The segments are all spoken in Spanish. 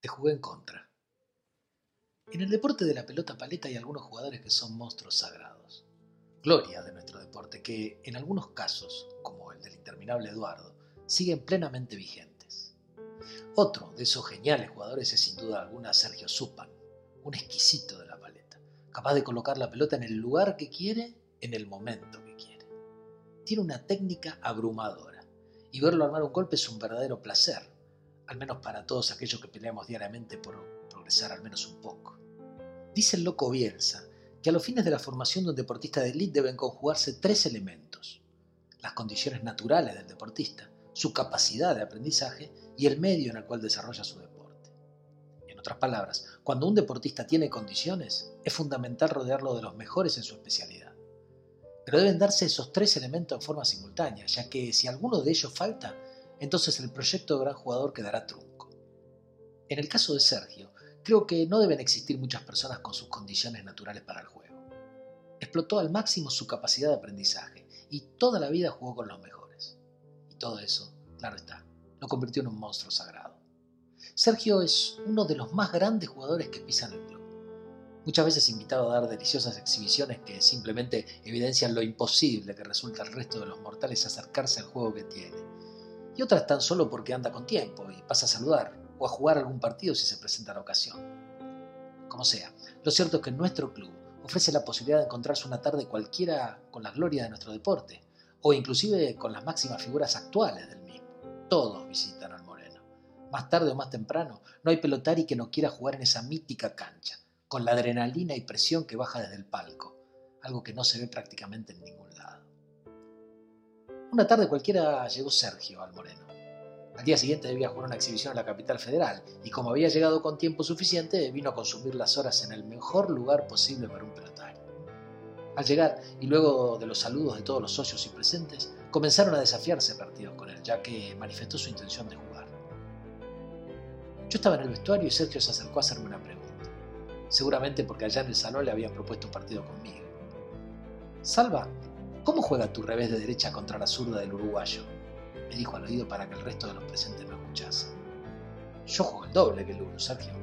Te jugué en contra. En el deporte de la pelota paleta hay algunos jugadores que son monstruos sagrados. Gloria de nuestro deporte que, en algunos casos, como el del interminable Eduardo, siguen plenamente vigentes. Otro de esos geniales jugadores es sin duda alguna Sergio Supan, un exquisito de la paleta, capaz de colocar la pelota en el lugar que quiere, en el momento que quiere. Tiene una técnica abrumadora y verlo armar un golpe es un verdadero placer, al menos para todos aquellos que peleamos diariamente por progresar al menos un poco. Dice el loco Bielsa que a los fines de la formación de un deportista de élite deben conjugarse tres elementos. Las condiciones naturales del deportista, su capacidad de aprendizaje y el medio en el cual desarrolla su deporte. En otras palabras, cuando un deportista tiene condiciones, es fundamental rodearlo de los mejores en su especialidad. Pero deben darse esos tres elementos en forma simultánea, ya que si alguno de ellos falta, entonces el proyecto de gran jugador quedará trunco. En el caso de Sergio, creo que no deben existir muchas personas con sus condiciones naturales para el juego. Explotó al máximo su capacidad de aprendizaje y toda la vida jugó con los mejores. Y todo eso, claro está, lo convirtió en un monstruo sagrado. Sergio es uno de los más grandes jugadores que pisan el club. Muchas veces invitado a dar deliciosas exhibiciones que simplemente evidencian lo imposible que resulta al resto de los mortales acercarse al juego que tiene y otras tan solo porque anda con tiempo y pasa a saludar o a jugar algún partido si se presenta la ocasión. Como sea, lo cierto es que nuestro club ofrece la posibilidad de encontrarse una tarde cualquiera con la gloria de nuestro deporte, o inclusive con las máximas figuras actuales del mismo. Todos visitan al Moreno. Más tarde o más temprano, no hay pelotari que no quiera jugar en esa mítica cancha, con la adrenalina y presión que baja desde el palco, algo que no se ve prácticamente en ningún lado. Una tarde cualquiera llegó Sergio al Moreno. Al día siguiente debía jugar una exhibición en la capital federal y como había llegado con tiempo suficiente, vino a consumir las horas en el mejor lugar posible para un pelotario. Al llegar, y luego de los saludos de todos los socios y presentes, comenzaron a desafiarse partidos con él, ya que manifestó su intención de jugar. Yo estaba en el vestuario y Sergio se acercó a hacerme una pregunta, seguramente porque allá en el salón le habían propuesto un partido conmigo. Salva, ¿Cómo juega tu revés de derecha contra la zurda del uruguayo? Me dijo al oído para que el resto de los presentes me escuchasen. Yo juego el doble que el uno, Sergio.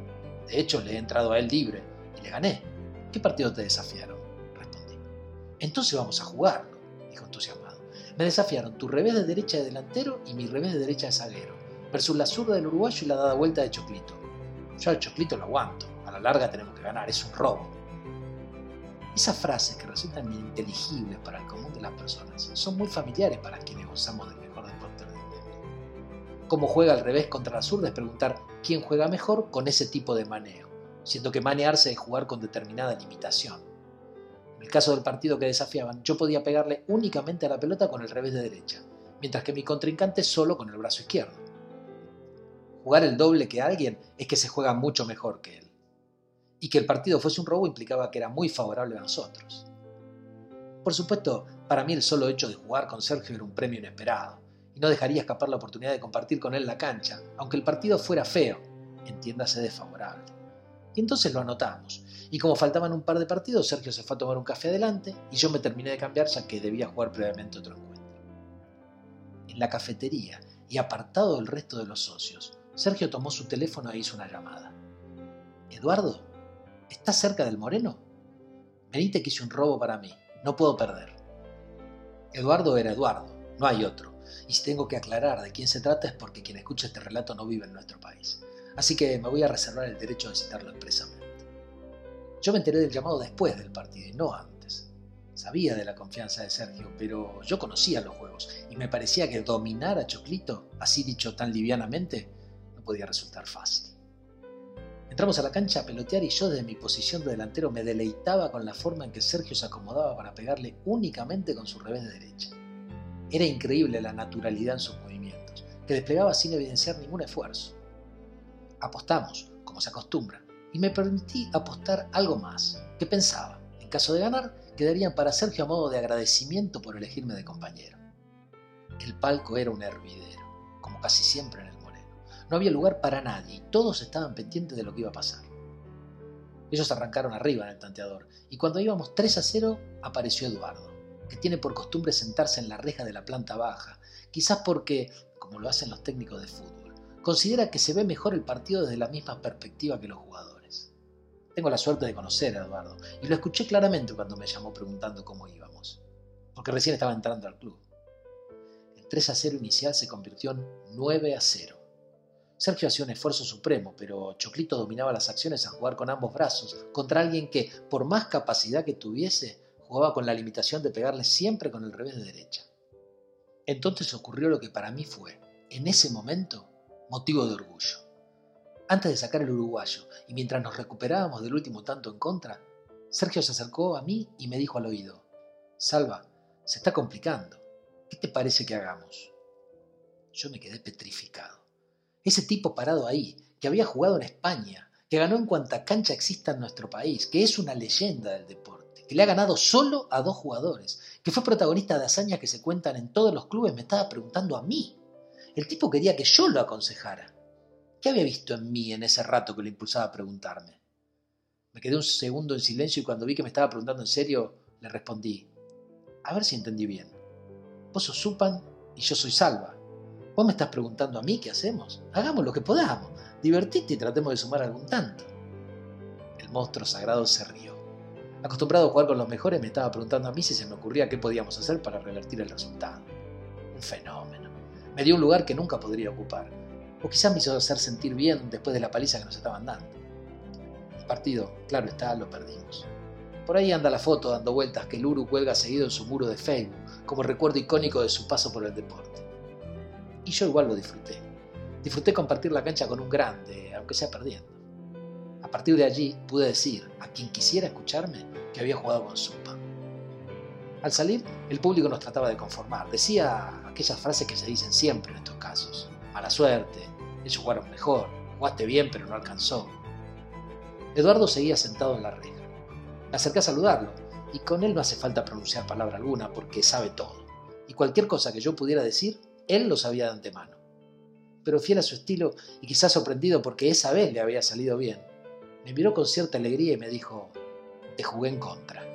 De hecho, le he entrado a él libre y le gané. ¿Qué partido te desafiaron? Respondí. Entonces vamos a jugarlo, dijo entusiasmado. Me desafiaron tu revés de derecha de delantero y mi revés de derecha de zaguero, versus la zurda del uruguayo y la dada vuelta de Choclito. Yo al Choclito lo aguanto. A la larga tenemos que ganar, es un robo. Esas frases que resultan ininteligibles para el común de las personas son muy familiares para quienes gozamos del mejor deporte del mundo. Cómo juega al revés contra la zurda es preguntar quién juega mejor con ese tipo de maneo, siendo que manearse es jugar con determinada limitación. En el caso del partido que desafiaban, yo podía pegarle únicamente a la pelota con el revés de derecha, mientras que mi contrincante solo con el brazo izquierdo. Jugar el doble que alguien es que se juega mucho mejor que él y que el partido fuese un robo implicaba que era muy favorable a nosotros. Por supuesto, para mí el solo hecho de jugar con Sergio era un premio inesperado, y no dejaría escapar la oportunidad de compartir con él la cancha, aunque el partido fuera feo, entiéndase desfavorable. Y entonces lo anotamos, y como faltaban un par de partidos, Sergio se fue a tomar un café adelante y yo me terminé de cambiar ya que debía jugar previamente otro encuentro. En la cafetería y apartado del resto de los socios, Sergio tomó su teléfono e hizo una llamada. Eduardo, ¿Estás cerca del Moreno? Que hice un robo para mí. No puedo perder. Eduardo era Eduardo, no hay otro. Y si tengo que aclarar de quién se trata es porque quien escucha este relato no vive en nuestro país. Así que me voy a reservar el derecho de citarlo expresamente. Yo me enteré del llamado después del partido y no antes. Sabía de la confianza de Sergio, pero yo conocía los juegos y me parecía que dominar a Choclito, así dicho tan livianamente, no podía resultar fácil. Entramos a la cancha a pelotear y yo desde mi posición de delantero me deleitaba con la forma en que Sergio se acomodaba para pegarle únicamente con su revés de derecha. Era increíble la naturalidad en sus movimientos, que desplegaba sin evidenciar ningún esfuerzo. Apostamos, como se acostumbra, y me permití apostar algo más, que pensaba, en caso de ganar, quedarían para Sergio a modo de agradecimiento por elegirme de compañero. El palco era un hervidero, como casi siempre no había lugar para nadie y todos estaban pendientes de lo que iba a pasar. Ellos arrancaron arriba en el tanteador y cuando íbamos 3 a 0 apareció Eduardo, que tiene por costumbre sentarse en la reja de la planta baja, quizás porque, como lo hacen los técnicos de fútbol, considera que se ve mejor el partido desde la misma perspectiva que los jugadores. Tengo la suerte de conocer a Eduardo y lo escuché claramente cuando me llamó preguntando cómo íbamos, porque recién estaba entrando al club. El 3 a 0 inicial se convirtió en 9 a 0. Sergio hacía un esfuerzo supremo, pero Choclito dominaba las acciones a jugar con ambos brazos contra alguien que, por más capacidad que tuviese, jugaba con la limitación de pegarle siempre con el revés de derecha. Entonces ocurrió lo que para mí fue, en ese momento, motivo de orgullo. Antes de sacar el uruguayo y mientras nos recuperábamos del último tanto en contra, Sergio se acercó a mí y me dijo al oído, Salva, se está complicando. ¿Qué te parece que hagamos? Yo me quedé petrificado. Ese tipo parado ahí, que había jugado en España, que ganó en cuanta cancha exista en nuestro país, que es una leyenda del deporte, que le ha ganado solo a dos jugadores, que fue protagonista de hazañas que se cuentan en todos los clubes, me estaba preguntando a mí. El tipo quería que yo lo aconsejara. ¿Qué había visto en mí en ese rato que lo impulsaba a preguntarme? Me quedé un segundo en silencio y cuando vi que me estaba preguntando en serio, le respondí, a ver si entendí bien. Vos sos Supan y yo soy Salva. Vos me estás preguntando a mí qué hacemos. Hagamos lo que podamos. Divertite y tratemos de sumar algún tanto. El monstruo sagrado se rió. Acostumbrado a jugar con los mejores, me estaba preguntando a mí si se me ocurría qué podíamos hacer para revertir el resultado. Un fenómeno. Me dio un lugar que nunca podría ocupar. O quizás me hizo hacer sentir bien después de la paliza que nos estaban dando. El partido, claro está, lo perdimos. Por ahí anda la foto dando vueltas que el Uru cuelga seguido en su muro de Facebook, como recuerdo icónico de su paso por el deporte. Y yo igual lo disfruté. Disfruté compartir la cancha con un grande, aunque sea perdiendo. A partir de allí pude decir a quien quisiera escucharme que había jugado con Supa. Al salir, el público nos trataba de conformar. Decía aquellas frases que se dicen siempre en estos casos. Mala suerte, ellos jugaron mejor, jugaste bien pero no alcanzó. Eduardo seguía sentado en la reja. Me acerqué a saludarlo y con él no hace falta pronunciar palabra alguna porque sabe todo. Y cualquier cosa que yo pudiera decir él lo sabía de antemano. Pero fiel a su estilo y quizás sorprendido porque esa vez le había salido bien, me miró con cierta alegría y me dijo, te jugué en contra.